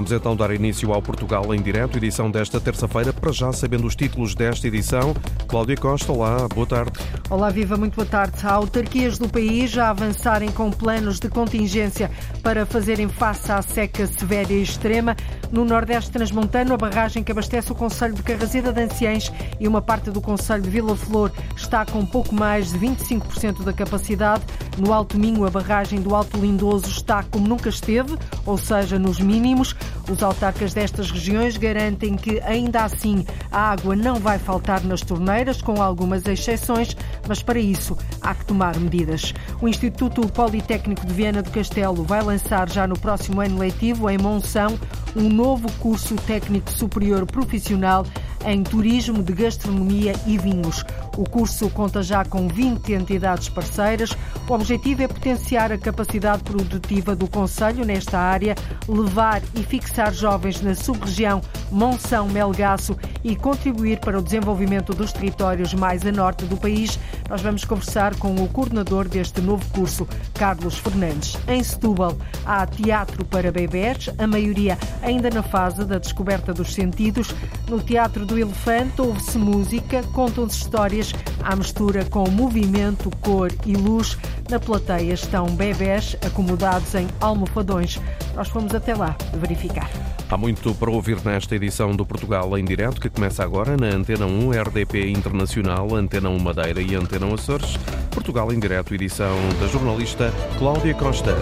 Vamos então dar início ao Portugal em direto, edição desta terça-feira, para já sabendo os títulos desta edição. Cláudia Costa, olá, boa tarde. Olá, viva, muito boa tarde. Há autarquias do país já avançarem com planos de contingência para fazerem face à seca severa e extrema. No Nordeste Transmontano, a barragem que abastece o Conselho de Carraseda de Anciães e uma parte do Conselho de Vila Flor está com pouco mais de 25% da capacidade. No Alto Minho, a barragem do Alto Lindoso está como nunca esteve, ou seja, nos mínimos. Os autarcas destas regiões garantem que, ainda assim, a água não vai faltar nas torneiras, com algumas exceções, mas para isso há que tomar medidas. O Instituto Politécnico de Viana do Castelo vai lançar já no próximo ano letivo, em Monção, um novo curso técnico superior profissional em turismo de gastronomia e vinhos. O curso conta já com 20 entidades parceiras. O objetivo é potenciar a capacidade produtiva do Conselho nesta área, levar e fixar jovens na sub-região Monção-Melgaço e contribuir para o desenvolvimento dos territórios mais a norte do país. Nós vamos conversar com o coordenador deste novo curso, Carlos Fernandes. Em Setúbal há teatro para bebés, a maioria ainda na fase da descoberta dos sentidos. No Teatro do Elefante ouve-se música, contam-se histórias à mistura com movimento, cor e luz. Na plateia estão bebés acomodados em almofadões. Nós fomos até lá verificar. Há muito para ouvir nesta edição do Portugal em Direto, que começa agora na Antena 1, RDP Internacional, Antena 1 Madeira e Antena Açores. Portugal em Direto, edição da jornalista Cláudia Costa.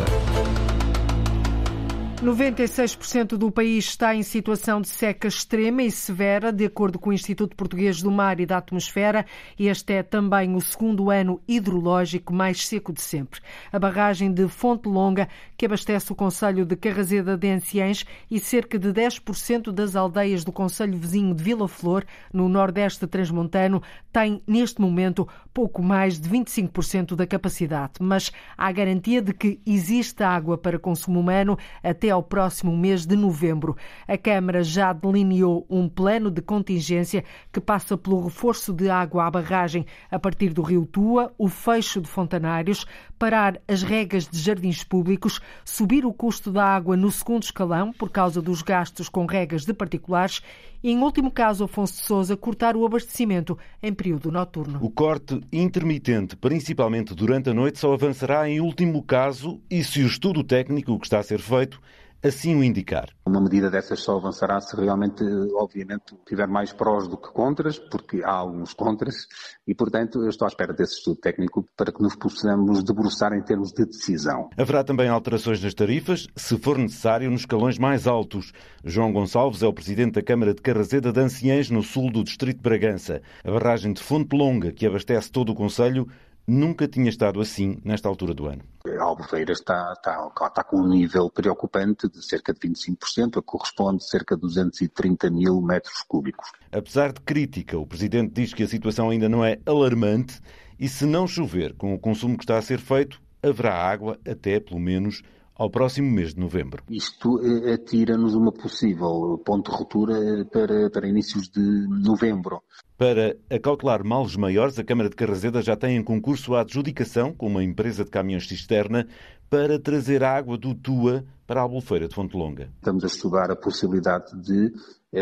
96% do país está em situação de seca extrema e severa, de acordo com o Instituto Português do Mar e da Atmosfera. Este é também o segundo ano hidrológico mais seco de sempre. A barragem de Fonte Longa, que abastece o Conselho de Carraseda de Anciães e cerca de 10% das aldeias do Conselho vizinho de Vila Flor, no nordeste transmontano, tem neste momento pouco mais de 25% da capacidade. Mas há garantia de que existe água para consumo humano até ao próximo mês de novembro. A Câmara já delineou um plano de contingência que passa pelo reforço de água à barragem a partir do Rio Tua, o fecho de fontanários, parar as regas de jardins públicos, subir o custo da água no segundo escalão por causa dos gastos com regas de particulares e, em último caso, Afonso de Souza, cortar o abastecimento em período noturno. O corte intermitente, principalmente durante a noite, só avançará em último caso e se o estudo técnico que está a ser feito assim o indicar. Uma medida dessas só avançará se realmente, obviamente, tiver mais prós do que contras, porque há alguns contras, e, portanto, eu estou à espera desse estudo técnico para que nos possamos debruçar em termos de decisão. Haverá também alterações nas tarifas, se for necessário, nos escalões mais altos. João Gonçalves é o presidente da Câmara de Carrazeda de Anciães, no sul do distrito de Bragança. A barragem de Fonte Longa, que abastece todo o Conselho, nunca tinha estado assim nesta altura do ano. A Albufeira está, está, está com um nível preocupante de cerca de 25%, que corresponde a cerca de 230 mil metros cúbicos. Apesar de crítica, o Presidente diz que a situação ainda não é alarmante e se não chover com o consumo que está a ser feito, haverá água até pelo menos ao próximo mês de novembro. Isto atira-nos uma possível ponto de ruptura para, para inícios de novembro. Para acautelar males maiores, a Câmara de Carrazeda já tem em concurso a adjudicação com uma empresa de caminhões cisterna para trazer água do Tua para a Albufeira de Fonte Longa. Estamos a estudar a possibilidade de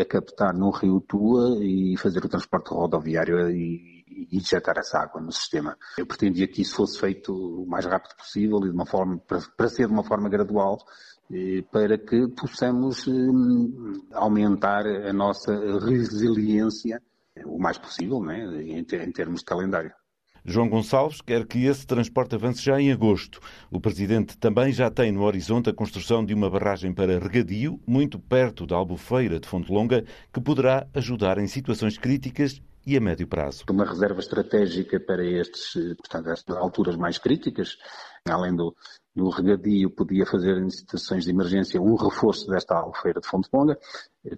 captar no rio Tua e fazer o transporte rodoviário e e injetar essa água no sistema. Eu pretendia que isso fosse feito o mais rápido possível e de uma forma, para, ser de uma forma gradual, eh, para que possamos eh, aumentar a nossa resiliência o mais possível, né, em termos de calendário. João Gonçalves quer que esse transporte avance já em agosto. O Presidente também já tem no horizonte a construção de uma barragem para regadio, muito perto da Albufeira de Fonte Longa, que poderá ajudar em situações críticas e a médio prazo. Uma reserva estratégica para estes, portanto, alturas mais críticas, além do, do regadio, podia fazer em situações de emergência um reforço desta albufeira de Fonte Longa.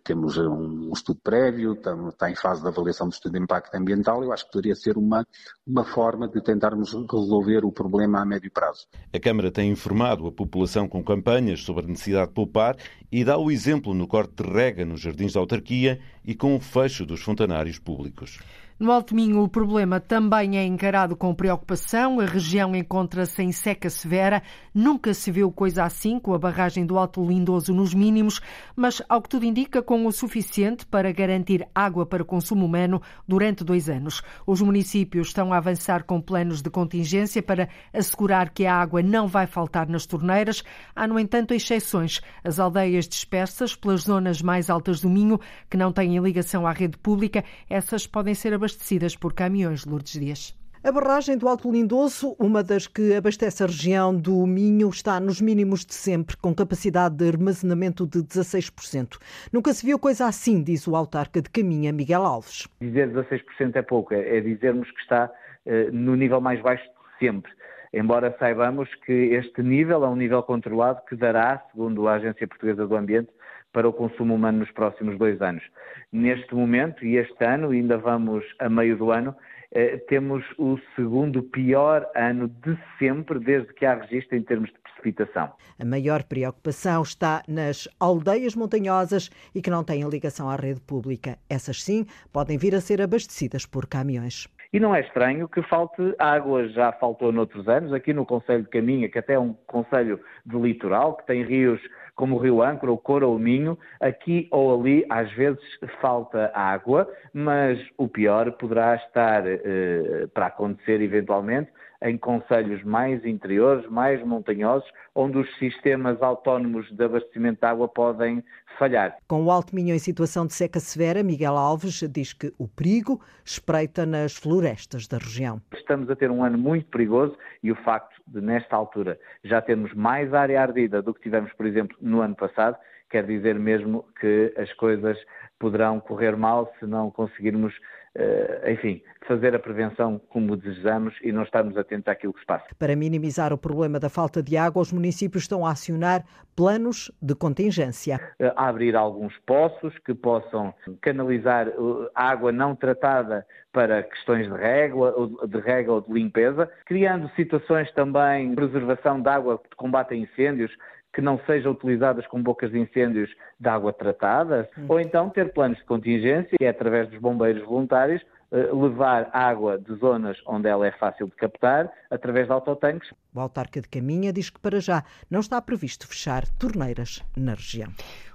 Temos um estudo prévio, está em fase de avaliação do estudo de impacto ambiental. Eu acho que poderia ser uma, uma forma de tentarmos resolver o problema a médio prazo. A Câmara tem informado a população com campanhas sobre a necessidade de poupar e dá o exemplo no corte de rega nos jardins da autarquia e com o fecho dos fontanários públicos. No Alto Minho, o problema também é encarado com preocupação. A região encontra-se em seca severa. Nunca se viu coisa assim, com a barragem do Alto Lindoso nos mínimos, mas, ao que tudo indica, com o suficiente para garantir água para consumo humano durante dois anos. Os municípios estão a avançar com planos de contingência para assegurar que a água não vai faltar nas torneiras. Há, no entanto, exceções. As aldeias dispersas pelas zonas mais altas do Minho, que não têm ligação à rede pública, essas podem ser abastadas abastecidas por caminhões de Lourdes Dias. A barragem do Alto Lindoso, uma das que abastece a região do Minho, está nos mínimos de sempre, com capacidade de armazenamento de 16%. Nunca se viu coisa assim, diz o autarca de Caminha, Miguel Alves. Dizer 16% é pouco, é, é dizermos que está eh, no nível mais baixo de sempre. Embora saibamos que este nível é um nível controlado que dará, segundo a Agência Portuguesa do Ambiente, para o consumo humano nos próximos dois anos. Neste momento, e este ano, ainda vamos a meio do ano, eh, temos o segundo pior ano de sempre, desde que há registro em termos de precipitação. A maior preocupação está nas aldeias montanhosas e que não têm ligação à rede pública. Essas sim podem vir a ser abastecidas por caminhões. E não é estranho que falte água, já faltou noutros anos, aqui no Conselho de Caminha, que até é um Conselho de litoral, que tem rios como o Rio Âncora, o Cora ou o Minho, aqui ou ali às vezes falta água, mas o pior poderá estar eh, para acontecer eventualmente em conselhos mais interiores, mais montanhosos, onde os sistemas autónomos de abastecimento de água podem falhar. Com o Alto Minho em situação de seca severa, Miguel Alves diz que o perigo espreita nas florestas da região. Estamos a ter um ano muito perigoso e o facto de, nesta altura, já termos mais área ardida do que tivemos, por exemplo, no ano passado, quer dizer mesmo que as coisas poderão correr mal se não conseguirmos eh, enfim, fazer a prevenção como desejamos e não estarmos atentos àquilo que se passa. Para minimizar o problema da falta de água, os municípios estão a acionar planos de contingência. Eh, a abrir alguns poços que possam canalizar eh, água não tratada para questões de régua, de rega ou de limpeza, criando situações também de preservação de água de combate a incêndios, que não sejam utilizadas com bocas de incêndios de água tratada, hum. ou então ter planos de contingência, que é através dos bombeiros voluntários, levar água de zonas onde ela é fácil de captar, através de autotanques. O autarca de Caminha diz que para já não está previsto fechar torneiras na região.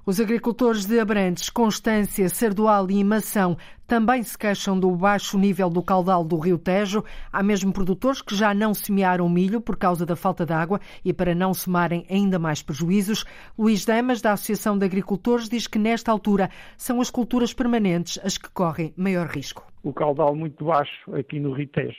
Os agricultores de Abrantes, Constância, Sardual e Mação também se queixam do baixo nível do caudal do Rio Tejo. Há mesmo produtores que já não semearam milho por causa da falta de água e para não somarem ainda mais prejuízos. Luís Damas, da Associação de Agricultores, diz que nesta altura são as culturas permanentes as que correm maior risco. O caudal muito baixo aqui no Rio Tejo.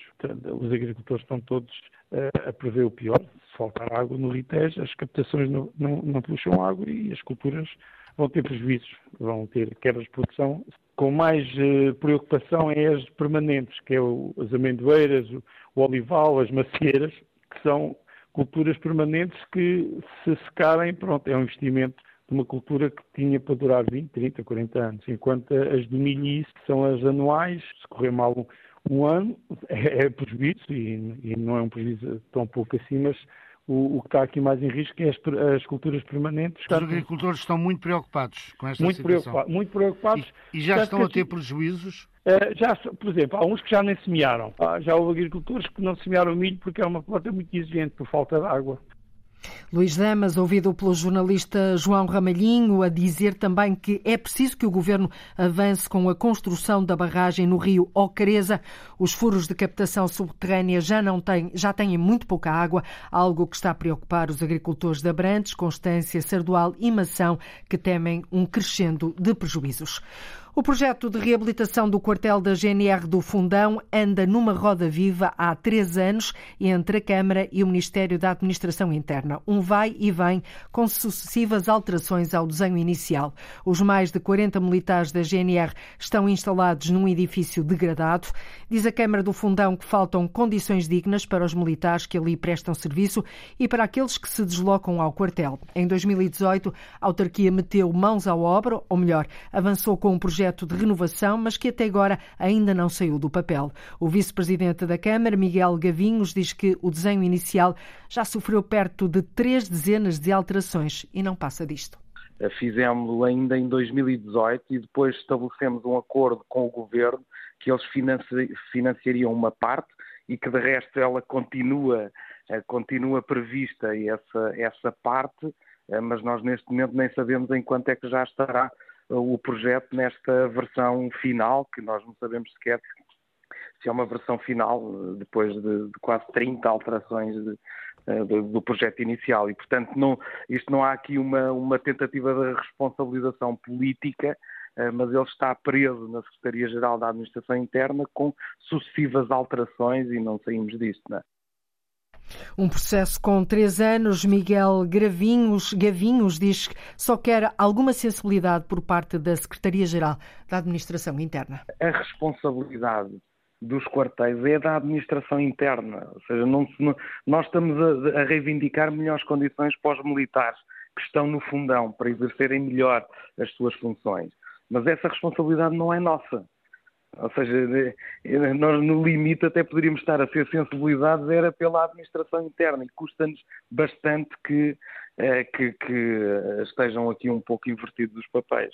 Os agricultores estão todos eh, a prever o pior. Se faltar água no Ritejo, as captações não, não, não puxam água e as culturas vão ter prejuízos, vão ter quebras de produção. Com mais uh, preocupação é as permanentes, que é o, as amendoeiras, o, o olival, as macieiras, que são culturas permanentes que se secarem, pronto, é um investimento de uma cultura que tinha para durar 20, 30, 40 anos, enquanto as de milho e isso, que são as anuais, se correr mal um ano é, é prejuízo e, e, não é um prejuízo tão pouco assim, mas o, o, que está aqui mais em risco é as, as culturas permanentes. Os agricultores estão muito preocupados com esta muito situação. Preocupados, muito preocupados. E, e já estão a ter prejuízos? Uh, já, por exemplo, há uns que já nem semearam. Já houve agricultores que não semearam milho porque é uma planta muito exigente por falta de água. Luís Damas, ouvido pelo jornalista João Ramalhinho, a dizer também que é preciso que o governo avance com a construção da barragem no rio Ocareza. Os furos de captação subterrânea já, não têm, já têm muito pouca água, algo que está a preocupar os agricultores de Abrantes, Constância, Sardual e Mação, que temem um crescendo de prejuízos. O projeto de reabilitação do quartel da GNR do Fundão anda numa roda viva há três anos entre a Câmara e o Ministério da Administração Interna. Um vai e vem com sucessivas alterações ao desenho inicial. Os mais de 40 militares da GNR estão instalados num edifício degradado. Diz a Câmara do Fundão que faltam condições dignas para os militares que ali prestam serviço e para aqueles que se deslocam ao quartel. Em 2018, a autarquia meteu mãos à obra, ou melhor, avançou com um projeto projeto de renovação, mas que até agora ainda não saiu do papel. O vice-presidente da Câmara, Miguel Gavinhos, diz que o desenho inicial já sofreu perto de três dezenas de alterações e não passa disto. Fizemos ainda em 2018 e depois estabelecemos um acordo com o Governo que eles financiariam uma parte e que de resto ela continua, eh, continua prevista essa, essa parte, eh, mas nós neste momento nem sabemos em quanto é que já estará o projeto nesta versão final, que nós não sabemos sequer se é uma versão final, depois de, de quase 30 alterações de, de, do projeto inicial. E, portanto, não, isto não há aqui uma, uma tentativa de responsabilização política, eh, mas ele está preso na Secretaria-Geral da Administração Interna com sucessivas alterações e não saímos disto, não é? Um processo com três anos, Miguel Gravinhos, Gavinhos diz que só quer alguma sensibilidade por parte da Secretaria-Geral da Administração Interna. A responsabilidade dos quartéis é da administração interna, ou seja, não, nós estamos a, a, reivindicar melhores condições para os militares que estão no fundão para exercerem melhor as suas funções, mas essa responsabilidade não é nossa. Ou seja, nós no limite até poderíamos estar a ser sensibilizados era pela administração interna e custa-nos bastante que, eh, que, que estejam aqui um pouco invertidos os papéis.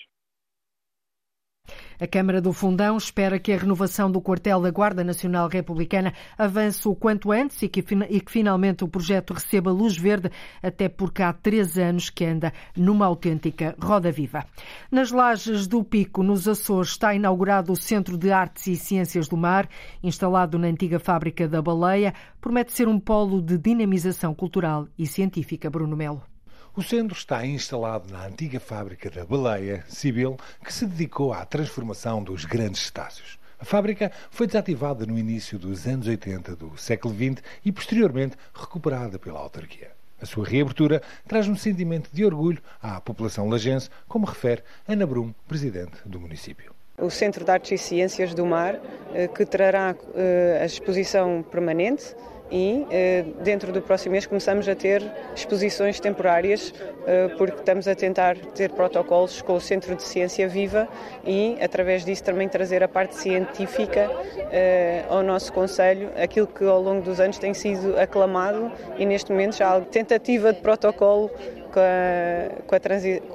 A Câmara do Fundão espera que a renovação do quartel da Guarda Nacional Republicana avance o quanto antes e que, e que, finalmente o projeto receba luz verde, até porque há três anos que anda numa autêntica roda viva. Nas lajes do Pico, nos Açores, está inaugurado o Centro de Artes e Ciências do Mar, instalado na antiga fábrica da Baleia, promete ser um polo de dinamização cultural e científica. Bruno Melo. O centro está instalado na antiga fábrica da Baleia, Civil, que se dedicou à transformação dos grandes estácios. A fábrica foi desativada no início dos anos 80 do século XX e posteriormente recuperada pela autarquia. A sua reabertura traz um sentimento de orgulho à população lagense, como refere Ana Brum, presidente do município o Centro de Artes e Ciências do Mar, eh, que trará eh, a exposição permanente e eh, dentro do próximo mês começamos a ter exposições temporárias eh, porque estamos a tentar ter protocolos com o Centro de Ciência Viva e através disso também trazer a parte científica eh, ao nosso Conselho, aquilo que ao longo dos anos tem sido aclamado e neste momento já há tentativa de protocolo com, a, com, a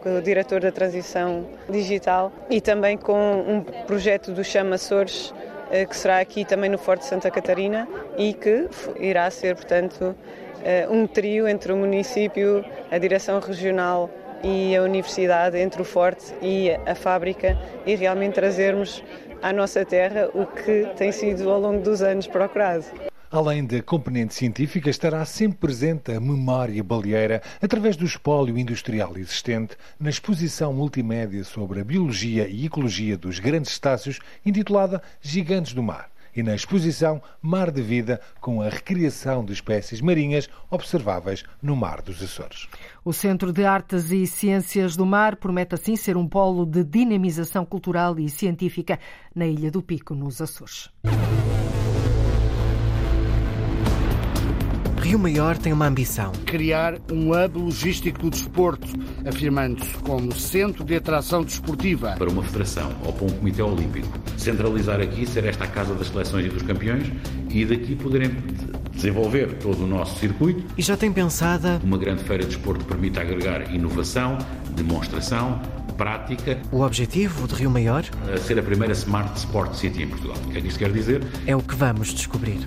com, o diretor da transição digital e também com um projeto do Chama Açores eh, que será aqui também no Forte Santa Catarina e que irá ser, portanto, eh, um trio entre o município, a direção regional e a universidade, entre o Forte e a fábrica, e realmente trazermos à nossa terra o que tem sido ao longo dos anos procurado. Além da componente científica, estará sempre presente a memória baleeira através do espólio industrial existente na exposição multimédia sobre a biologia e ecologia dos grandes estácios, intitulada Gigantes do Mar e na exposição Mar de Vida, com a recriação de espécies marinhas observáveis no Mar dos Açores. O Centro de Artes e Ciências do Mar promete assim ser um polo de dinamização cultural e científica na Ilha do Pico, nos Açores. Rio Maior tem uma ambição: criar um hub logístico do desporto, afirmando-se como centro de atração desportiva. Para uma federação ou para um comitê olímpico, centralizar aqui, ser esta a casa das seleções e dos campeões e daqui poderem desenvolver todo o nosso circuito. E já tem pensada uma grande feira de desporto que permita agregar inovação, demonstração, prática. O objetivo de Rio Maior? A ser a primeira Smart Sport City em Portugal. O que é que isto quer dizer? É o que vamos descobrir.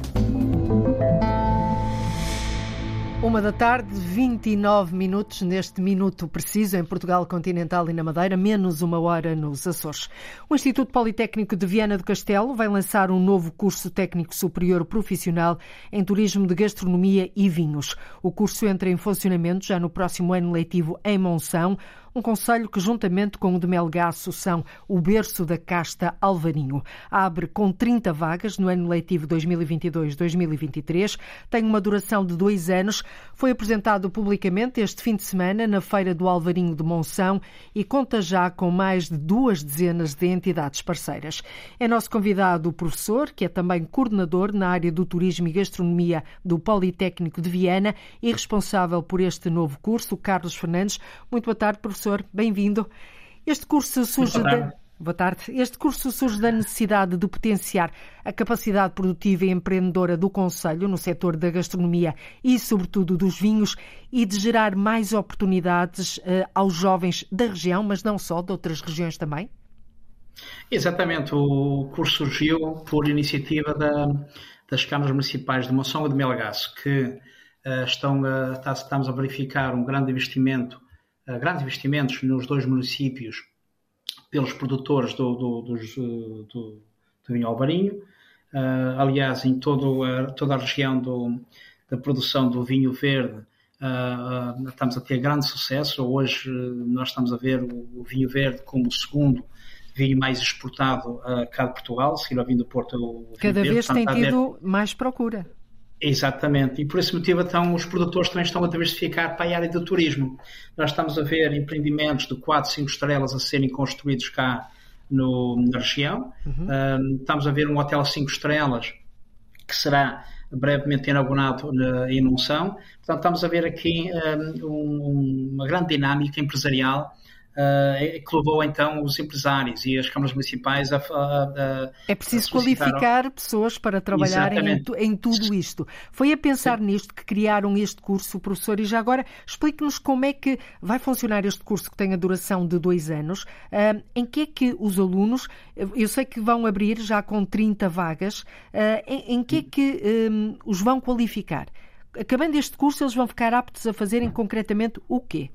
Uma da tarde, 29 minutos, neste minuto preciso, em Portugal continental e na Madeira, menos uma hora nos Açores. O Instituto Politécnico de Viana do Castelo vai lançar um novo curso técnico superior profissional em turismo de gastronomia e vinhos. O curso entra em funcionamento já no próximo ano letivo em Monção, um conselho que, juntamente com o de Melgaço, são o berço da casta Alvarinho. Abre com 30 vagas no ano letivo 2022-2023, tem uma duração de dois anos, foi apresentado publicamente este fim de semana na Feira do Alvarinho de Monção e conta já com mais de duas dezenas de entidades parceiras. É nosso convidado o professor, que é também coordenador na área do turismo e gastronomia do Politécnico de Viana e responsável por este novo curso, Carlos Fernandes. Muito boa tarde, professor professor, bem-vindo. Este curso surge da... Boa tarde. Este curso surge da necessidade de potenciar a capacidade produtiva e empreendedora do Conselho no setor da gastronomia e, sobretudo, dos vinhos e de gerar mais oportunidades uh, aos jovens da região, mas não só, de outras regiões também? Exatamente, o curso surgiu por iniciativa da, das câmaras municipais de Monção e de Melgaço, que uh, estão a, está, estamos a verificar um grande investimento, uh, grandes investimentos nos dois municípios pelos produtores do, do, dos, do, do vinho alvarinho. Uh, aliás, em todo a, toda a região do, da produção do vinho verde, estamos a ter grande sucesso. Hoje nós estamos a ver o, o vinho verde como o segundo vinho mais exportado uh, cá de Portugal, seguindo ao vinho do Porto. Cada vez tem tido mais procura. Exatamente, e por esse motivo então os produtores também estão a diversificar para a área do turismo. Nós estamos a ver empreendimentos de 4, 5 estrelas a serem construídos cá no, na região. Uhum. Um, estamos a ver um hotel 5 estrelas que será brevemente inaugurado na, em. Portanto, estamos a ver aqui um, uma grande dinâmica empresarial uh, que levou então os empresários e as câmaras municipais a. a, a é preciso qualificar pessoas para trabalharem em, em, tudo isto. Foi a pensar Sim. nisto que criaram este curso, professor, e já agora explique-nos como é que vai funcionar este curso que tem a duração de dois anos. Uh, em que é que os alunos, eu sei que vão abrir já com 30 vagas, uh, em, em, que é que um, os vão qualificar? Acabando este curso, eles vão ficar aptos a fazerem concretamente o quê?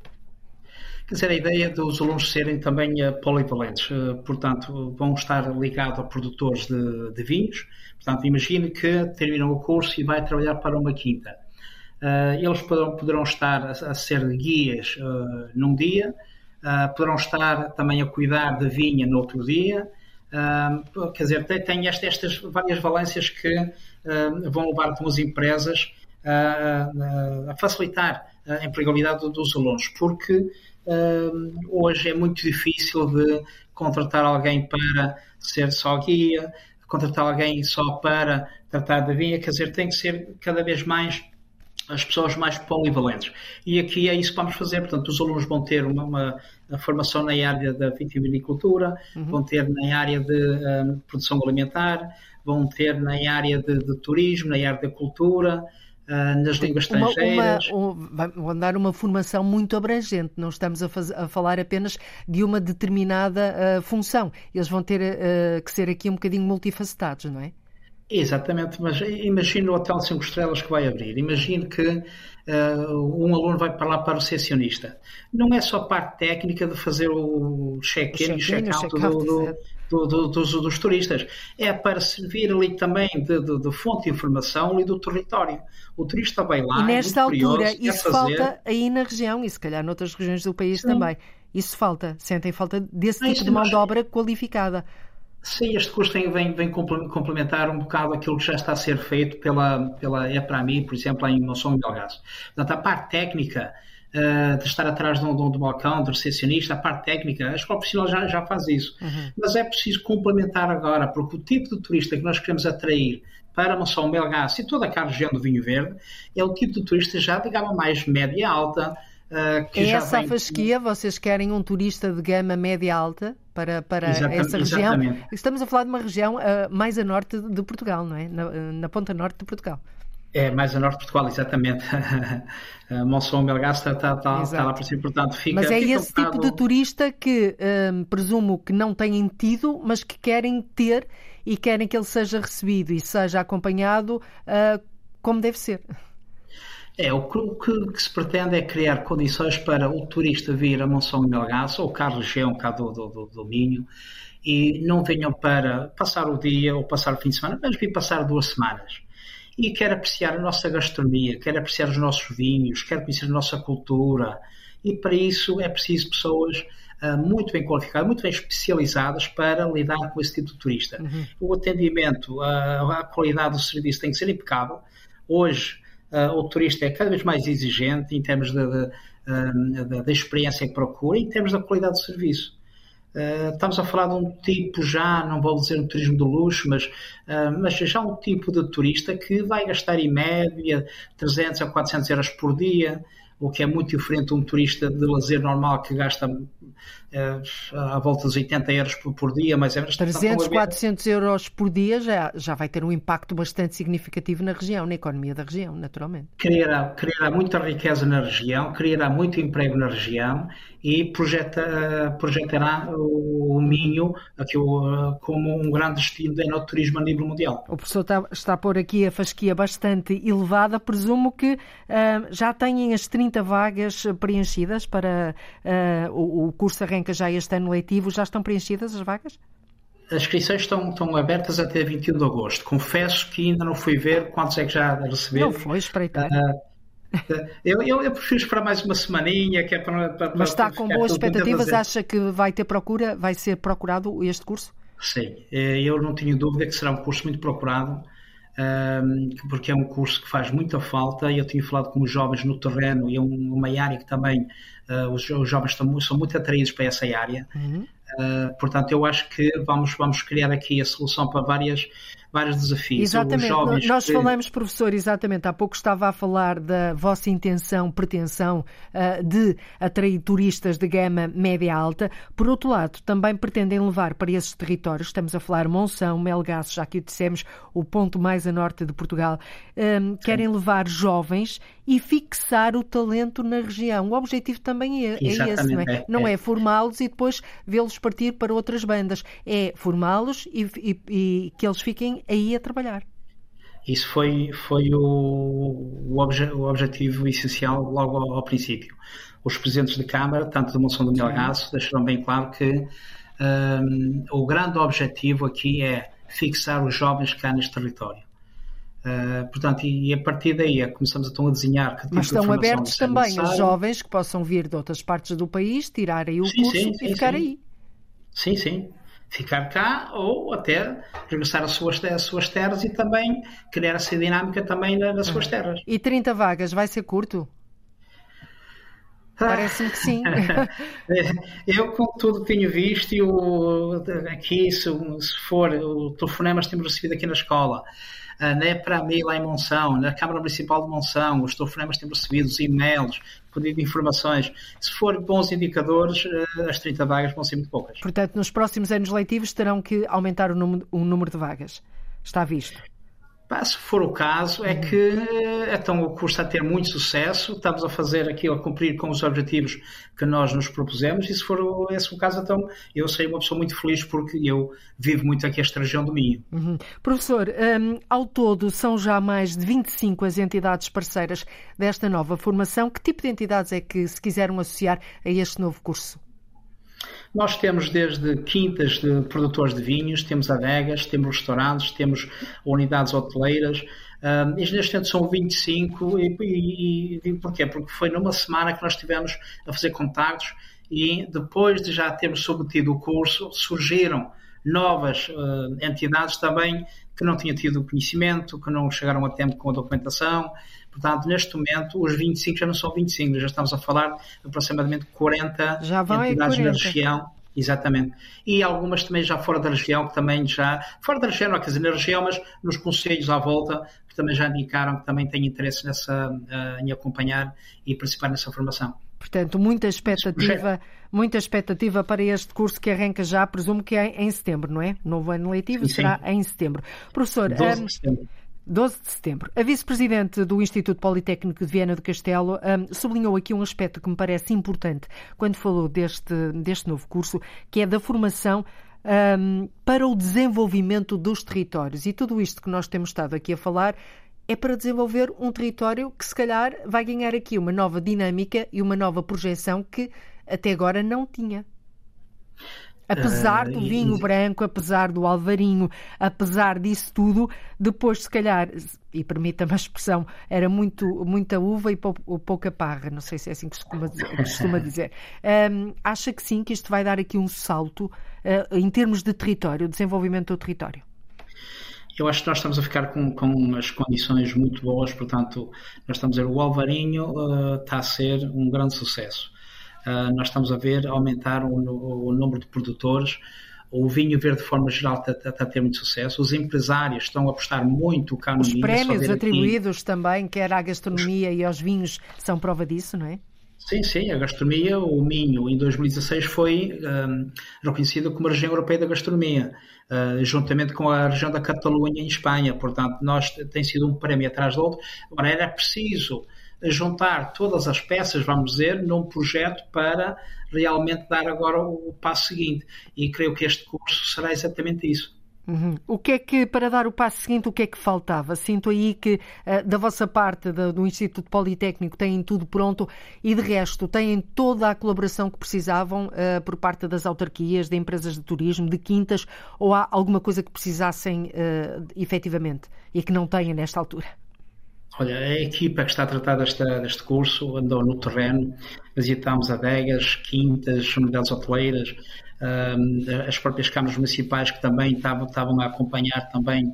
Quer dizer, a ideia dos alunos serem também uh, polivalentes, uh, portanto, vão estar ligados a produtores de, de, vinhos. Portanto, imagine que terminam o curso e vai trabalhar para uma quinta. Uh, eles poderão, poderão estar a, a, ser guias num dia, poderão estar também a cuidar da vinha no outro dia. quer dizer, tem, tem estas, estas várias valências que vão levar algumas empresas a, a facilitar a empregabilidade dos alunos, porque hoje é muito difícil de contratar alguém para ser só guia, contratar alguém só para tratar da vinha, quer dizer, tem que ser cada vez mais as pessoas mais polivalentes. E aqui é isso que vamos fazer, portanto, os alunos vão ter uma, uma formação na área da vitivinicultura, uhum. vão ter na área de um, produção alimentar, vão ter na área de, de turismo, na área da cultura, uh, nas línguas estrangeiras. Uma, uma, vão dar uma formação muito abrangente, não estamos a, faz, a falar apenas de uma determinada uh, função. Eles vão ter uh, que ser aqui um bocadinho multifacetados, não é? Exatamente, mas imagine o hotel 5 estrelas que vai abrir. Imagine que uh, um aluno vai para lá para o recepcionista. Não é só parte técnica de fazer o check-in e check-out check do, do, do, do, dos, dos, turistas. É para servir ali também de, de, de, fonte de informação ali do território. O turista vai lá. E nesta altura, isso fazer... falta aí na região e se calhar noutras regiões do país Sim. também. Isso falta. Sentem falta desse tipo Sim, de mão de obra qualificada. Sim, este curso vem, vem, vem, complementar um bocado aquilo que já está a ser feito pela, pela EPRAMI, por exemplo, em Monção e Belgaço. Portanto, a parte técnica uh, de estar atrás de um, de balcão, de recepcionista, a parte técnica, a escola profissional já, já faz isso. Uhum. Mas é preciso complementar agora, porque o tipo de turista que nós queremos atrair para Monção, Belgaço e toda aquela região do vinho verde é o tipo de turista já, digamos, mais média alta, Uh, é essa vem... a fasquia? Vocês querem um turista de gama média alta para, para exatamente, essa região? Exatamente. Estamos a falar de uma região uh, mais a norte de Portugal, não é? Na, na, ponta norte de Portugal. É, mais a norte de Portugal, exatamente. Monção Belgasta está, está, está, lá por cima, portanto fica. Mas é fica esse um tipo de turista que um, presumo que não têm tido, mas que querem ter e querem que ele seja recebido e seja acompanhado uh, como deve ser. É, o que, o que, se pretende é criar condições para o turista vir a Monção de Melgaço ou cá região, cá do, do, do, Minho, e não venham para passar o dia ou passar o fim de semana, mas vir passar duas semanas. E quer apreciar a nossa gastronomia, quer apreciar os nossos vinhos, quer conhecer a nossa cultura. E para isso é preciso pessoas uh, muito bem qualificadas, muito bem especializadas para lidar com esse tipo de turista. Uhum. O atendimento, uh, a qualidade do serviço tem que ser impecável. Hoje, uh, o turista é cada vez mais exigente em termos da experiência que procura e em termos da qualidade do serviço. Uh, estamos a falar de um tipo já, não vou dizer um turismo de luxo, mas, uh, mas já um tipo de turista que vai gastar em média 300 a 400 euros por dia, o que é muito diferente de um turista de lazer normal que gasta à volta dos 80 euros por, por dia, mais ou menos. 300, 400 euros por dia já, já vai ter um impacto bastante significativo na região, na economia da região, naturalmente. Criará, criará muita riqueza na região, criará muito emprego na região e projeta, projetará o Minho aqui, como um grande destino de turismo a nível mundial. O professor está, está a pôr aqui a fasquia bastante elevada. Presumo que uh, já têm as 30 vagas preenchidas para uh, o, o curso arranca já este ano letivo. Já estão preenchidas as vagas? As inscrições estão, estão abertas até 21 de agosto. Confesso que ainda não fui ver quantos é que já receberam. Não foi espreitar. Uh, eu, eu, eu, prefiro esperar mais uma semaninha, que é para, para Mas está com boas expectativas? Acha que vai ter procura? Vai ser procurado este curso? Sim, eh, eu não tenho dúvida que será um curso muito procurado, porque é um curso que faz muita falta. Eu tenho falado com os jovens no terreno e é uma área que também eh, os jovens estão, são muito atraídos para essa área. Uhum. Uh, portanto, eu acho que vamos, vamos criar aqui a solução para várias, vários desafios. Exatamente, nós que... falamos, professor, exatamente, há pouco estava a falar da vossa intenção, pretensão uh, de atrair turistas de gama média-alta. Por outro lado, também pretendem levar para esses territórios, estamos a falar Monção, Melgaço, já que o dissemos, o ponto mais a norte de Portugal, um, querem levar jovens e fixar o talento na região. O objetivo também é, é esse, não é? é não é, é formá-los e depois vê-los partir para outras bandas. É formá-los e, e, e, que eles fiquem aí a trabalhar. Isso foi, foi o, o, obje, o objetivo essencial logo ao, ao, princípio. Os presidentes de Câmara, tanto da moção do Milgaço, deixaram bem claro que um, o grande objetivo aqui é fixar os jovens cá neste território. Uh, portanto, e, a partir daí é começamos então a desenhar que tipo Mas estão abertos também os jovens que possam vir de outras partes do país, tirar aí o sim, curso sim, e sim, ficar aí. Sim, sim. Ficar cá ou até regressar às suas, às suas terras e também criar essa dinâmica também nas suas terras. E 30 vagas vai ser curto? Parece-me que sim. eu, com tudo que tenho visto, eu, aqui, se, se for, o telefonemas temos recebido aqui na escola, uh, na EPRAMI lá em Monção, na Câmara Municipal de Monção, os telefonemas têm recebido, os e-mails, pedido informações. Se for bons indicadores, uh, as 30 vagas vão ser muito poucas. Portanto, nos próximos anos leitivos terão que aumentar o número, o número de vagas. Está visto. Se for o caso, é que então o curso está a ter muito sucesso, estamos a fazer aquilo, a cumprir com os objetivos que nós nos propusemos, e se for esse o caso, então eu serei uma pessoa muito feliz porque eu vivo muito aqui esta região do Minho. Uhum. Professor, um, ao todo são já mais de 25 as entidades parceiras desta nova formação. Que tipo de entidades é que se quiseram associar a este novo curso? Nós temos desde quintas de produtores de vinhos, temos adegas, temos restaurantes, temos unidades hoteleiras. E neste momento são 25 e, e, e porquê? Porque foi numa semana que nós estivemos a fazer contactos e depois de já termos submetido o curso, surgiram novas uh, entidades também que não tinham tido conhecimento, que não chegaram a tempo com a documentação. Portanto, neste momento, os 25 já não são 25, já estamos a falar de aproximadamente 40 já entidades 40. na região. Exatamente. E algumas também já fora da região, que também já, fora da região, não quer dizer na região, mas nos conselhos à volta, que também já indicaram que também têm interesse nessa, uh, em acompanhar e participar nessa formação. Portanto, muita expectativa, muita expectativa para este curso que arranca já, presumo que é em setembro, não é? Novo ano letivo sim, será em setembro. Professor, 12 de setembro. 12 de setembro. A vice-presidente do Instituto Politécnico de Viana do Castelo um, sublinhou aqui um aspecto que me parece importante quando falou deste, deste novo curso, que é da formação um, para o desenvolvimento dos territórios. E tudo isto que nós temos estado aqui a falar é para desenvolver um território que, se calhar, vai ganhar aqui uma nova dinâmica e uma nova projeção que até agora não tinha. Apesar do ah, vinho branco, apesar do alvarinho, apesar disso tudo, depois, se calhar, e permita-me a expressão, era muito, muita uva e pouca parra, não sei se é assim que se costuma dizer. Costuma dizer. Um, acha que sim, que isto vai dar aqui um salto uh, em termos de território, desenvolvimento do território? eu acho que nós estamos a ficar com, com umas condições muito boas, portanto, nós estamos a ver o Alvarinho uh, está a ser um grande sucesso. Uh, nós estamos a ver aumentar o, o, número de produtores, o vinho verde de forma geral está, está, está, a ter muito sucesso, os empresários estão a apostar muito cá no Os prémios atribuídos aqui. também, quer à gastronomia os... e aos vinhos, são prova disso, não é? Sim, sim, a gastronomia, o Minho, em 2016 foi um, reconhecido como a região europeia da gastronomia, uh, juntamente com a região da Catalunha em Espanha. Portanto, nós tem sido um prémio atrás do outro. Agora, era preciso juntar todas as peças, vamos dizer, num projeto para realmente dar agora o passo seguinte. E creio que este curso será exatamente isso. Uhum. O que é que, para dar o passo seguinte, o que é que faltava? Sinto aí que uh, da vossa parte, do, Instituto Politécnico, têm tudo pronto e de resto têm toda a colaboração que precisavam uh, por parte das autarquias, de empresas de turismo, de quintas, ou há alguma coisa que precisassem uh, efetivamente e que não têm nesta altura? Olha, a equipa que está a tratar desta, deste curso andou no terreno, visitámos adegas, quintas, unidades hoteleiras, as próprias câmaras municipais que também estavam, estavam a acompanhar também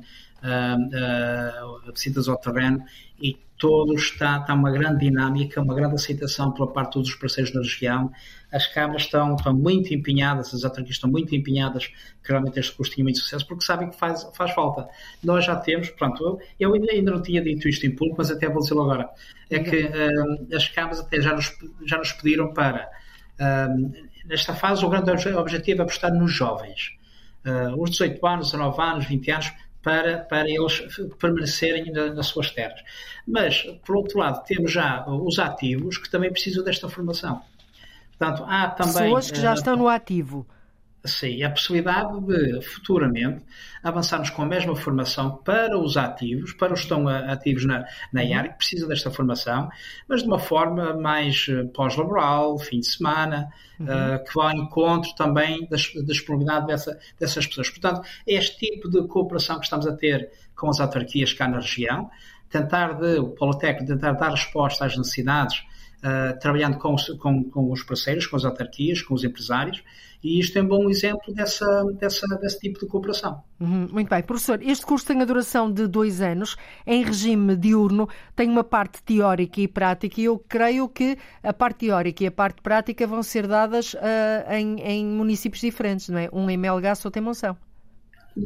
uh, visitas ao terreno e todos está, está uma grande dinâmica, uma grande aceitação pela parte de todos os parceiros da região. As câmaras estão, estão muito empenhadas, as autarquias estão muito empenhadas que realmente este curso tenha muito sucesso, porque sabem que faz, faz falta. Nós já temos, pronto, eu, eu ainda não tinha dito isto em público, mas até vou dizê-lo agora, é que uh, as câmaras até já nos, já nos pediram para uh, nesta fase, o grande objetivo é apostar nos jovens. Uh, os 18 anos, 19 anos, 20 anos, para, para eles permanecerem na, nas suas terras. Mas, por outro lado, temos já os ativos que também precisam desta formação. Portanto, há também. Pessoas que já uh, estão no ativo. Sim, a possibilidade de futuramente avançarmos com a mesma formação para os ativos, para os que estão ativos na, na uhum. área, que precisam desta formação, mas de uma forma mais eh, pós-laboral, fim de semana, uhum. uh, que vá ao encontro também da, disponibilidade dessa, dessas pessoas. Portanto, é este tipo de cooperação que estamos a ter com as autarquias cá na região, tentar de, o Politécnico tentar dar resposta às necessidades uh, trabalhando com, com, com, os parceiros, com as autarquias, com os empresários, e isto é um bom exemplo dessa, dessa, desse tipo de cooperação. Uhum, muito bem. Professor, este curso tem a duração de dois anos, em regime diurno, tem uma parte teórica e prática, e eu creio que a parte teórica e a parte prática vão ser dadas uh, em, em, municípios diferentes, não é? Um em Melgaço, outro em Monção.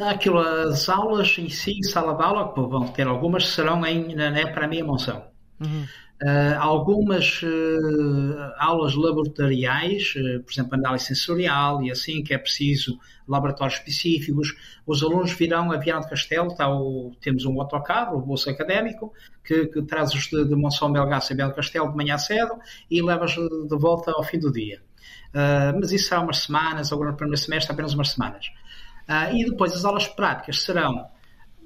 Aquilo, as aulas em si, sala de aula, que vão ter algumas, serão em, na, na, para mim, em Monção. Uhum. Uh, algumas uh, aulas laboratoriais, uh, por exemplo, análise sensorial e assim, que é preciso laboratórios específicos. Os alunos virão a Viana Castelo, tá o, temos um autocarro, o bolso académico, que, que traz-os de, de Monção Belgaço a Viana Castelo de manhã cedo e leva-os de, volta ao fim do dia. mas isso será umas semanas, agora no primeiro semestre apenas umas semanas. e depois as aulas práticas serão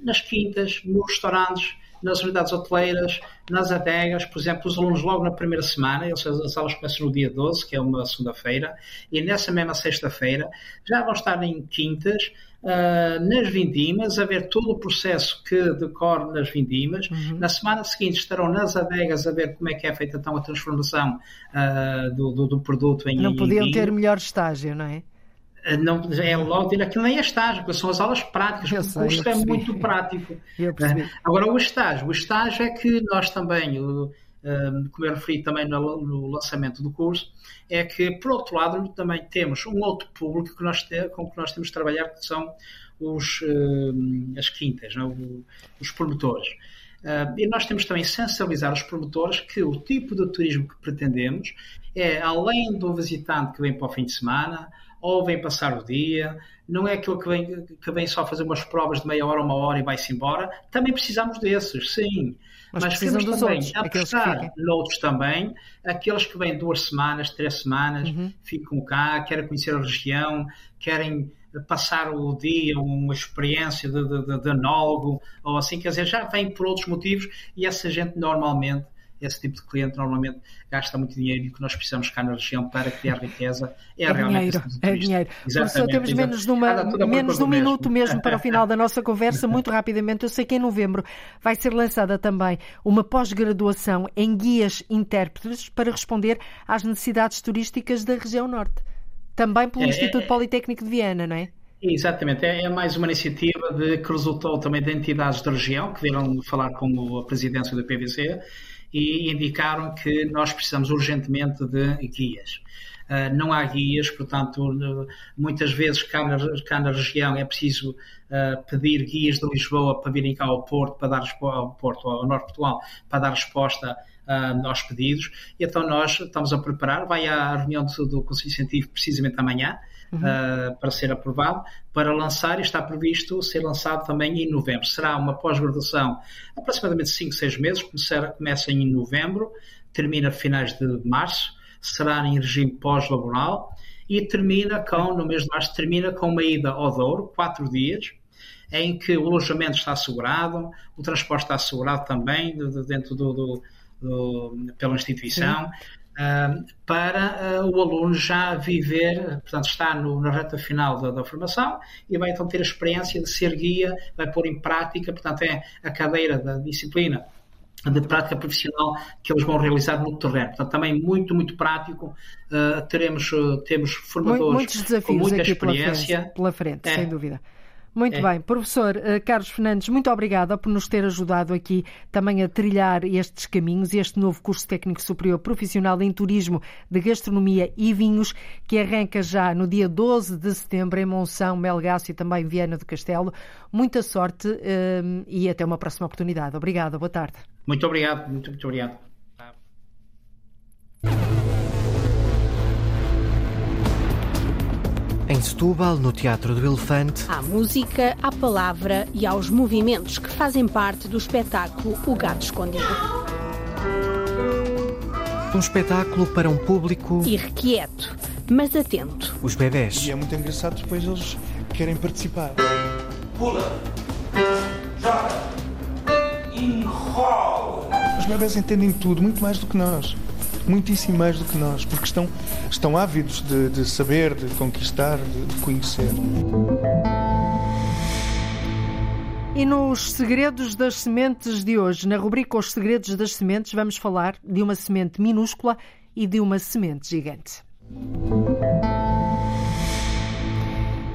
nas quintas, nos restaurantes, nas unidades hoteleiras, nas adegas, por exemplo, os alunos logo na primeira semana, as aulas começam no dia 12, que é uma segunda-feira, e nessa mesma sexta-feira já vão estar em quintas, uh, nas vindimas, a ver todo o processo que decorre nas vindimas. Uhum. Na semana seguinte estarão nas adegas a ver como é que é feita então a transformação uh, do, do, do, produto em Não podiam em ter melhor estágio, não é? Eh, não, é logo dizer aquilo nem é estágio, porque são as aulas práticas, eu o curso é muito prático. Eh, agora, o estágio, o estágio é que nós também, eh, como eu referi também no, lançamento do curso, é que, por outro lado, também temos um outro público que nós com que nós temos de trabalhar, que são os, as quintas, não? É? os promotores. e nós temos também sensibilizar os promotores que o tipo de turismo que pretendemos é, além do visitante que vem para o fim de semana, ou vem passar o dia, não é aquele que vem, que vem só fazer umas provas de meia hora, uma hora e vai-se embora. Também precisamos desses, sim. Mas, Mas precisamos dos também outros, apostar noutros também, aqueles que vêm duas semanas, três semanas, uhum. ficam cá, querem conhecer a região, querem passar o dia, uma experiência de, de, de, de anólogo, ou assim, quer dizer, já vem por outros motivos e essa gente normalmente esse tipo de cliente normalmente gasta muito dinheiro e o que nós precisamos cá na região para criar riqueza é, é realmente dinheiro, é dinheiro. Professor, temos menos de, uma, menos de um minuto mesmo para o final da nossa conversa, muito rapidamente. Eu sei que em novembro vai ser lançada também uma pós-graduação em guias intérpretes para responder às necessidades turísticas da região norte. Também pelo é, Instituto é, Politécnico de Viana, não é? Exatamente, é, é mais uma iniciativa de, que resultou também de entidades da região que viram falar com a presidência do PVC e indicaram que nós precisamos urgentemente de guias. Uh, não há guias, portanto, muitas vezes cá na, cá na região é preciso uh, pedir guias de Lisboa para virem cá ao Porto, para dar ao Porto, ao Norte de Portugal, para dar resposta uh, aos pedidos. E então nós estamos a preparar, vai à reunião do, do Conselho Científico precisamente amanhã, uhum. uh, para ser aprovado, para lançar e está previsto ser lançado também em novembro. Será uma pós-graduação aproximadamente 5, 6 meses, começa, começa em novembro, termina finais de março, será em regime pós-laboral e termina com, no mês de março, termina com uma ida ao Douro, 4 dias, em que o alojamento está assegurado, o transporte está assegurado também dentro do, do, do pela instituição. Sim para uh, o aluno já viver, portanto, está no, na reta final da, da, formação e vai então ter a experiência de ser guia, vai pôr em prática, portanto, é a cadeira da disciplina de prática profissional que eles vão realizar no terreno. Portanto, também muito, muito prático. Uh, teremos, uh, temos formadores Muitos desafios com muita aqui experiência. Pela frente, pela frente é. sem dúvida. Muito é. bem. Professor uh, Carlos Fernandes, muito obrigada por nos ter ajudado aqui também a trilhar estes caminhos, este novo curso técnico superior profissional em turismo de gastronomia e vinhos, que arranca já no dia 12 de setembro em Monção, Melgaço e também Viana do Castelo. Muita sorte uh, e até uma próxima oportunidade. Obrigada. Boa tarde. Muito obrigado. Muito, muito obrigado. Em Setúbal, no Teatro do Elefante. Há música, há palavra e aos movimentos que fazem parte do espetáculo O Gato Escondido. Um espetáculo para um público irrequieto, mas atento. Os bebés. E é muito engraçado, depois eles querem participar. Pula, joga, enrola. Os bebés entendem tudo, muito mais do que nós muitíssimo mais do que nós, porque estão, estão ávidos de, de saber, de conquistar, de, de conhecer. E nos segredos das sementes de hoje, na rubrica Os Segredos das Sementes, vamos falar de uma semente minúscula e de uma semente gigante.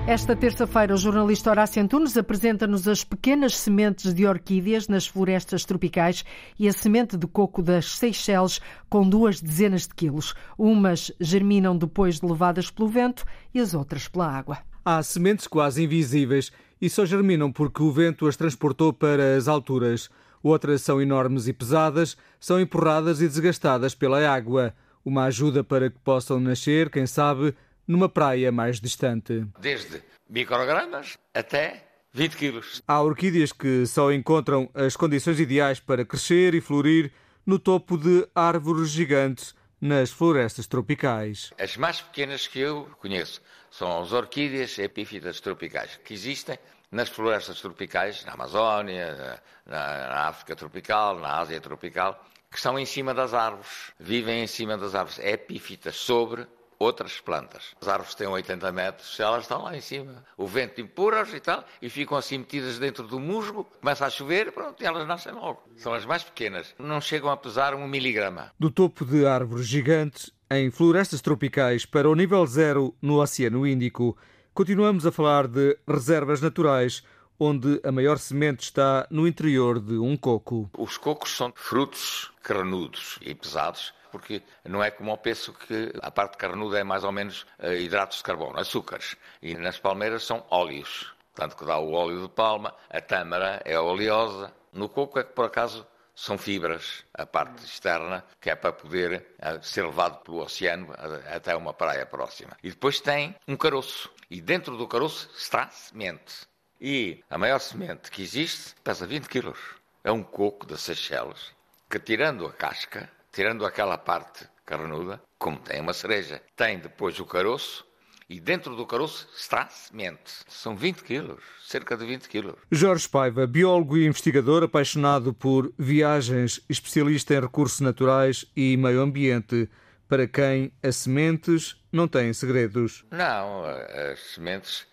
Esta terça-feira, o jornalista Horácio Antunes apresenta-nos as pequenas sementes de orquídeas nas florestas tropicais e a semente de coco das Seychelles com duas dezenas de quilos. Umas germinam depois de levadas pelo vento e as outras pela água. Há sementes quase invisíveis e só germinam porque o vento as transportou para as alturas. Outras são enormes e pesadas, são empurradas e desgastadas pela água. Uma ajuda para que possam nascer, quem sabe, numa praia mais distante. Desde microgramas até 20 quilos. Há orquídeas que só encontram as condições ideais para crescer e florir no topo de árvores gigantes nas florestas tropicais. As mais pequenas que eu conheço são as orquídeas epífitas tropicais, que existem nas florestas tropicais, na Amazónia, na África tropical, na Ásia tropical, que estão em cima das árvores, vivem em cima das árvores, epífitas, sobre outras plantas. As árvores têm 80 metros, elas estão lá em cima. O vento empurra-as e tal, e ficam assim metidas dentro do musgo, começa a chover, pronto, e elas nascem logo. São as mais pequenas, não chegam a pesar um miligrama. Do topo de árvores gigantes, em florestas tropicais, para o nível zero no Oceano Índico, continuamos a falar de reservas naturais, onde a maior semente está no interior de um coco. Os cocos são frutos carnudos e pesados porque não é como eu penso que a parte carnuda é mais ou menos uh, hidratos de carbono, açúcares. E nas palmeiras são óleos. Tanto que dá o óleo de palma, a tâmara é oleosa. No coco é que, por acaso, são fibras, a parte externa, que é para poder uh, ser levado pelo oceano até uma praia próxima. E depois tem um caroço. E dentro do caroço está semente. E a maior semente que existe pesa 20 quilos. É um coco de Seychelles, que tirando a casca, tirando aquela parte carnuda, como tem uma cereja, tem depois o caroço e dentro do caroço está semente. São 20 quilos, cerca de 20 quilos. Jorge Paiva, biólogo e investigador apaixonado por viagens, especialista em recursos naturais e meio ambiente, para quem as sementes não têm segredos. Não, as sementes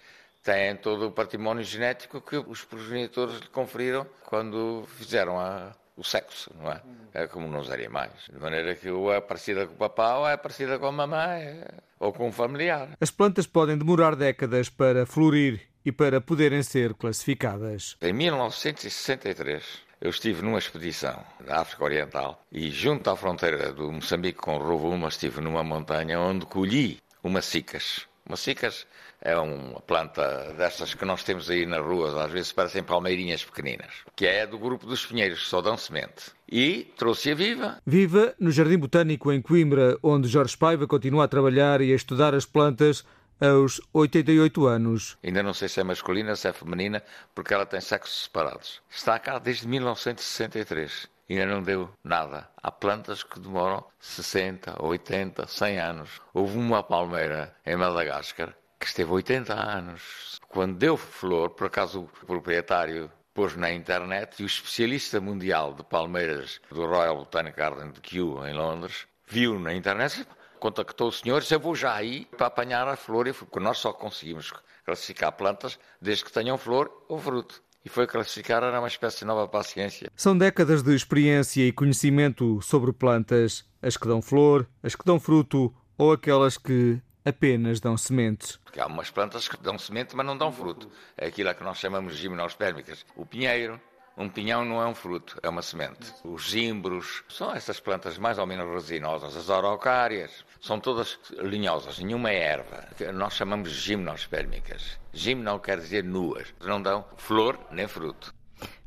têm todo o património genético que os progenitores lhe conferiram quando fizeram a, o sexo, não é? É como nos animais. De maneira que ou é parecida com o papá ou é parecida com a mamãe ou com um familiar. As plantas podem demorar décadas para florir e para poderem ser classificadas. Em 1963 Eu estive numa expedição da África Oriental e junto à fronteira do Moçambique com o Rovuma estive numa montanha onde colhi umas cicas. Umas cicas é uma planta destas que nós temos aí nas ruas, às vezes parecem palmeirinhas pequeninas, que é do grupo dos pinheiros, só dão semente. E trouxe-a viva. Viva no Jardim Botânico em Coimbra, onde Jorge Paiva continua a trabalhar e a estudar as plantas aos 88 anos. Ainda não sei se é masculina, se é feminina, porque ela tem sexos separados. Está cá desde 1963 ainda não deu nada. Há plantas que demoram 60, 80, 100 anos. Houve uma palmeira em Madagascar que esteve 80 anos. Quando deu flor, por acaso o proprietário pôs na internet e o especialista mundial de palmeiras do Royal Botanic Garden de Kew, em Londres, viu na internet, contactou o senhor e disse, eu vou já aí para apanhar a flor, porque nós só conseguimos classificar plantas desde que tenham flor ou fruto. E foi classificar, era uma espécie nova para a ciência. São décadas de experiência e conhecimento sobre plantas, as que dão flor, as que dão fruto ou aquelas que apenas dão sementes. Porque há umas plantas que dão semente, mas não dão fruto. É aquilo que nós chamamos de gimnospérmicas. O pinheiro, um pinhão não é um fruto, é uma semente. Os zimbros, são essas plantas mais ou menos resinosas. As araucárias, são todas linhosas, nenhuma é erva. Nós chamamos de gimnospérmicas. Gimno quer dizer nuas, não dão flor nem fruto.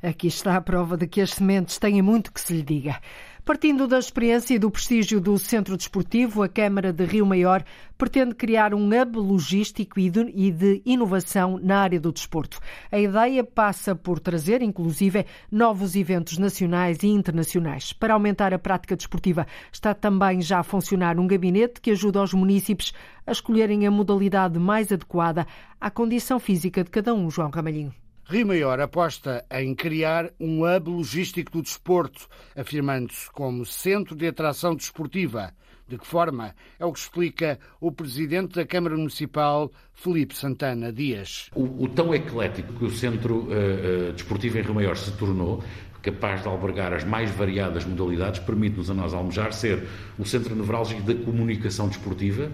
Aqui está a prova de que as sementes têm muito que se lhe diga. Partindo da experiência e do prestígio do Centro Desportivo, a Câmara de Rio Maior pretende criar um hub logístico e de inovação na área do desporto. A ideia passa por trazer, inclusive, novos eventos nacionais e internacionais. Para aumentar a prática desportiva, está também já a funcionar um gabinete que ajuda os municípios a escolherem a modalidade mais adequada à condição física de cada um, João Ramalhinho. Rio Maior aposta em criar um hub logístico do desporto, afirmando-se como centro de atração desportiva. De que forma? É o que explica o presidente da Câmara Municipal, Felipe Santana Dias. O, o tão eclético que o centro uh, uh, desportivo em Rio Maior se tornou, capaz de albergar as mais variadas modalidades, permite-nos a nós almejar ser o centro nevrálgico da comunicação desportiva,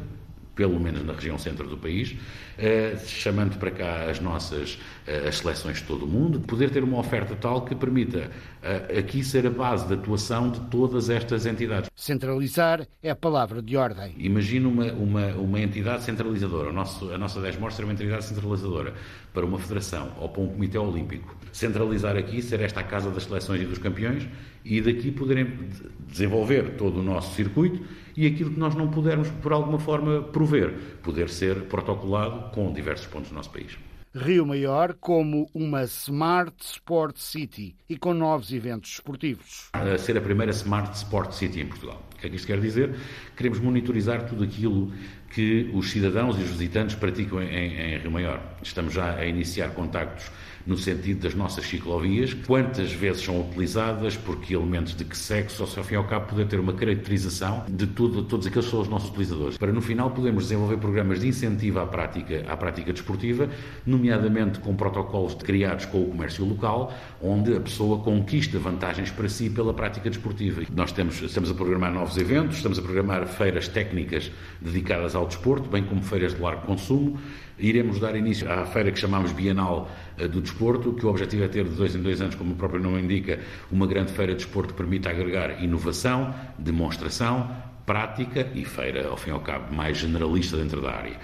pelo menos na região centro do país, eh, chamando para cá as nossas eh, as seleções de todo o mundo, poder ter uma oferta tal que permita eh, aqui ser a base de atuação de todas estas entidades. Centralizar é a palavra de ordem. Imagina uma, uma, uma entidade centralizadora, o nosso, a nossa Desmor ser uma entidade centralizadora para uma federação ou para um comitê olímpico. Centralizar aqui, ser esta a casa das seleções e dos campeões e daqui poderem desenvolver todo o nosso circuito e aquilo que nós não pudermos, por alguma forma, prover, poder ser protocolado com diversos pontos do nosso país. Rio Maior como uma Smart Sport City e com novos eventos esportivos. A ser a primeira Smart Sport City em Portugal. O que é que isto quer dizer? Queremos monitorizar tudo aquilo que os cidadãos e os visitantes praticam em, em Rio Maior. Estamos já a iniciar contactos no sentido das nossas ciclovias, quantas vezes são utilizadas, por que elementos de que sexo, ou se ao fim e ao cabo poder ter uma caracterização de tudo, todos aqueles que são os nossos utilizadores. Para no final podermos desenvolver programas de incentivo à prática, à prática desportiva, nomeadamente com protocolos criados com o comércio local, onde a pessoa conquista vantagens para si pela prática desportiva. Nós temos, estamos a programar novos eventos, estamos a programar feiras técnicas dedicadas ao desporto, bem como feiras de largo consumo, iremos dar início à feira que chamamos Bienal do Desporto, que o objetivo é ter de dois em dois anos, como o próprio nome indica, uma grande feira de desporto que permita agregar inovação, demonstração, prática e feira, ao fim e ao cabo, mais generalista dentro da área.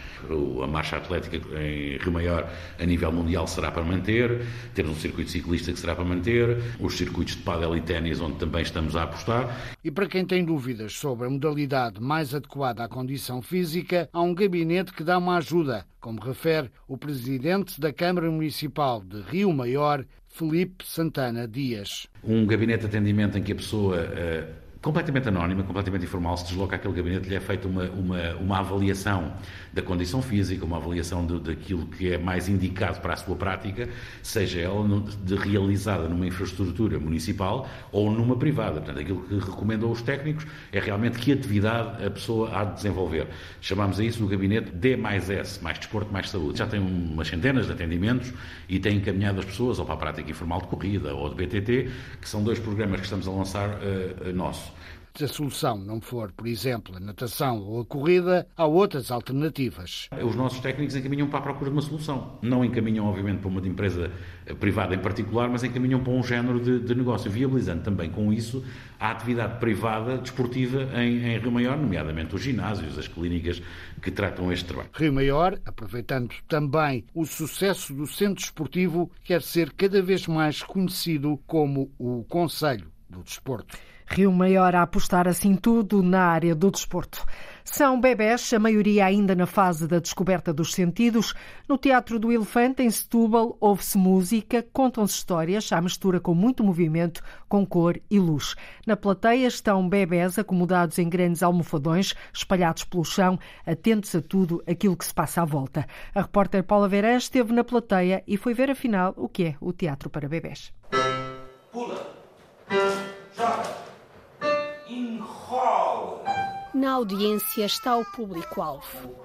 A marcha atlética em Rio Maior, a nível mundial, será para manter, temos um circuito ciclista que será para manter, os circuitos de pádel e ténis, onde também estamos a apostar. E para quem tem dúvidas sobre a modalidade mais adequada à condição física, há um gabinete que dá uma ajuda, como refere o presidente da Câmara Municipal de Rio Maior, Felipe Santana Dias. Um gabinete de atendimento em que a pessoa uh, completamente anónima, completamente informal, se desloca àquele gabinete, lhe é feita uma, uma, uma avaliação da condição física, uma avaliação de, daquilo que é mais indicado para a sua prática, seja ela no, de, realizada numa infraestrutura municipal ou numa privada. Portanto, aquilo que recomendam os técnicos é realmente que atividade a pessoa há de desenvolver. Chamamos a isso o gabinete D mais S, mais desporto, mais saúde. Já tem umas centenas de atendimentos e tem encaminhado as pessoas ou para a prática informal de corrida ou de BTT, que são dois programas que estamos a lançar uh, nosso. Se a solução não for, por exemplo, a natação ou a corrida, há outras alternativas. Os nossos técnicos encaminham para a procura de uma solução. Não encaminham, obviamente, para uma empresa privada em particular, mas encaminham para um género de, de negócio, viabilizando também com isso a atividade privada desportiva em, em Rio Maior, nomeadamente os ginásios, as clínicas que tratam este trabalho. Rio Maior, aproveitando também o sucesso do centro desportivo, quer ser cada vez mais conhecido como o Conselho do Desporto. Rio Maior a apostar assim tudo na área do desporto. São bebés, a maioria ainda na fase da descoberta dos sentidos. No Teatro do Elefante, em Setúbal, ouve-se música, contam-se histórias, à mistura com muito movimento, com cor e luz. Na plateia estão bebés acomodados em grandes almofadões, espalhados pelo chão, atentos a tudo aquilo que se passa à volta. A repórter Paula Verã esteve na plateia e foi ver afinal o que é o teatro para bebés. Pula! Joga! Enrola! Na audiência está o público-alvo.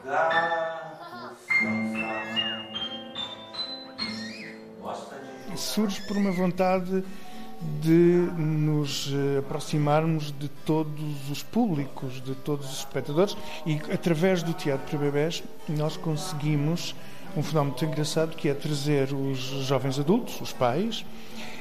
Surge por uma vontade de nos eh, aproximarmos de todos os públicos, de todos os espectadores e através do teatro para bebés nós conseguimos um fenómeno muito engraçado que é trazer os jovens adultos, os pais,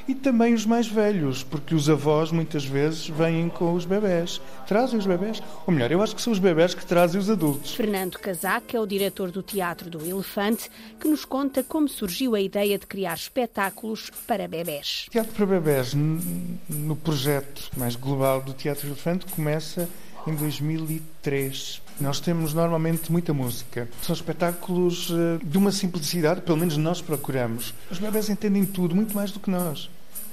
e também os mais velhos, porque os avós muitas vezes vêm com os bebés, trazem os bebés. Ou melhor, eu acho que são os bebés que trazem os adultos. Fernando Casac é o diretor do Teatro do Elefante, que nos conta como surgiu a ideia de criar espetáculos para bebés. Teatro para bebés, no projeto mais global do Teatro do Elefante, começa em 2003. Nós temos normalmente muita música. São espetáculos eh, de uma simplicidade, pelo menos nós procuramos. Os bebés entendem tudo, muito mais do que nós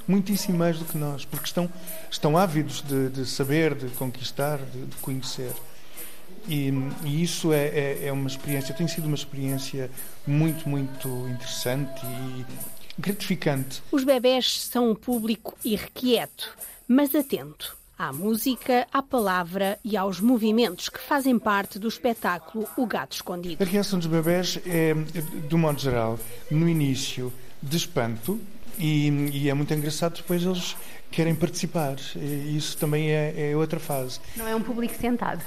muitíssimo mais do que nós, porque estão, estão ávidos de, de saber, de conquistar, de, de conhecer. E, e isso é, é, é, uma experiência, tem sido uma experiência muito, muito interessante e gratificante. Os bebés são um público irrequieto, mas atento à música, à palavra e aos movimentos que fazem parte do espetáculo O Gato Escondido. A reação dos bebés é, do modo geral, no início, de espanto, e, e, é muito engraçado depois eles querem participar. E isso também é, é outra fase. Não é um público sentado?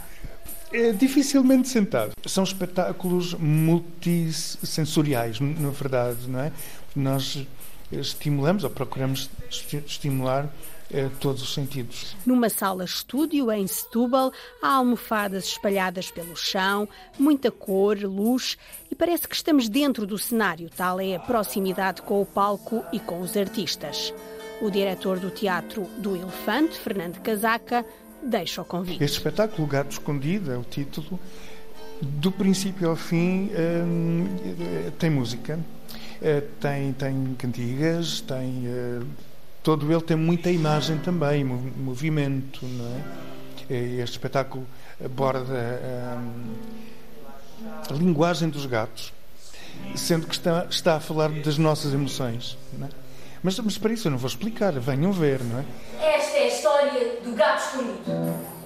É dificilmente sentado. São espetáculos multissensoriais, na verdade, não é? Nós estimulamos ou procuramos estimular eh, todos os sentidos. Numa sala estúdio em Setúbal, há almofadas espalhadas pelo chão, muita cor, luz e parece que estamos dentro do cenário, tal é a proximidade com o palco e com os artistas. O diretor do Teatro do Elefante, Fernando Casaca, deixa o convite. Este espetáculo, Gato Escondido, é o título. Do princípio ao fim, hum, tem música, eh, tem, tem cantigas, tem eh, todo ele tem muita imagem também, movimento, não é? Este espetáculo aborda hum, a linguagem dos gatos, sendo que está, está a falar das nossas emoções. Não é? mas, mas para isso eu não vou explicar, venham ver, não é? Esta é a história do gato escondido.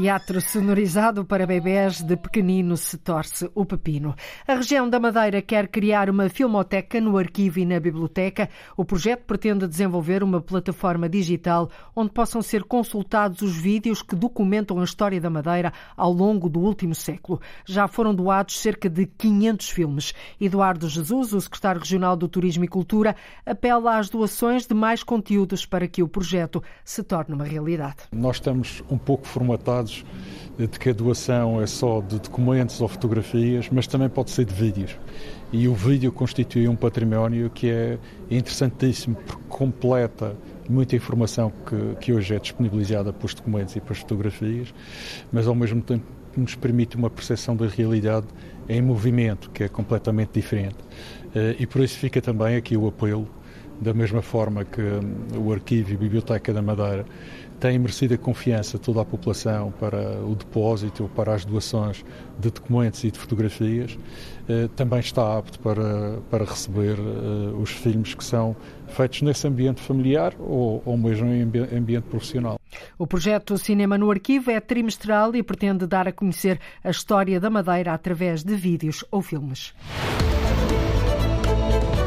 Teatro sonorizado para bebés de pequenino se torce o pepino. A região da Madeira quer criar uma filmoteca no arquivo e na biblioteca. O projeto pretende desenvolver uma plataforma digital onde possam ser consultados os vídeos que documentam a história da Madeira ao longo do último século. Já foram doados cerca de 500 filmes. Eduardo Jesus, o secretário regional do Turismo e Cultura, apela às doações de mais conteúdos para que o projeto se torne uma realidade. Nós estamos um pouco formatados de que a doação é só de documentos ou fotografias, mas também pode ser de vídeos. E o vídeo constitui um património que é interessantíssimo, porque completa muita informação que, que hoje é disponibilizada pelos documentos e pelas fotografias, mas ao mesmo tempo nos permite uma percepção da realidade em movimento, que é completamente diferente. Eh, e por isso fica também aqui o apelo, da mesma forma que hum, o Arquivo e Biblioteca da Madeira tem a confiança toda a população para o depósito, para as doações de documentos e de fotografias, eh, também está apto para, para receber eh, os filmes que são feitos nesse ambiente familiar ou, ou mesmo em ambiente profissional. O projeto Cinema no Arquivo é trimestral e pretende dar a conhecer a história da Madeira através de vídeos ou filmes.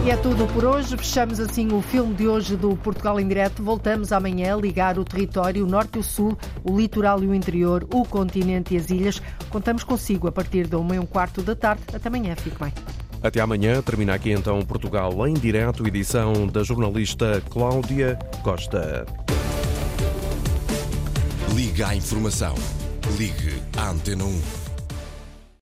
E é tudo por hoje. Fechamos assim o filme de hoje do Portugal em Direto. Voltamos amanhã a ligar o território, o norte e o sul, o litoral e o interior, o continente e as ilhas. Contamos consigo a partir da uma e um quarto da tarde. Até amanhã. Fique bem. Até amanhã. Termina aqui então Portugal em Direto, edição da jornalista Cláudia Costa. Liga à informação. Ligue à Antena 1.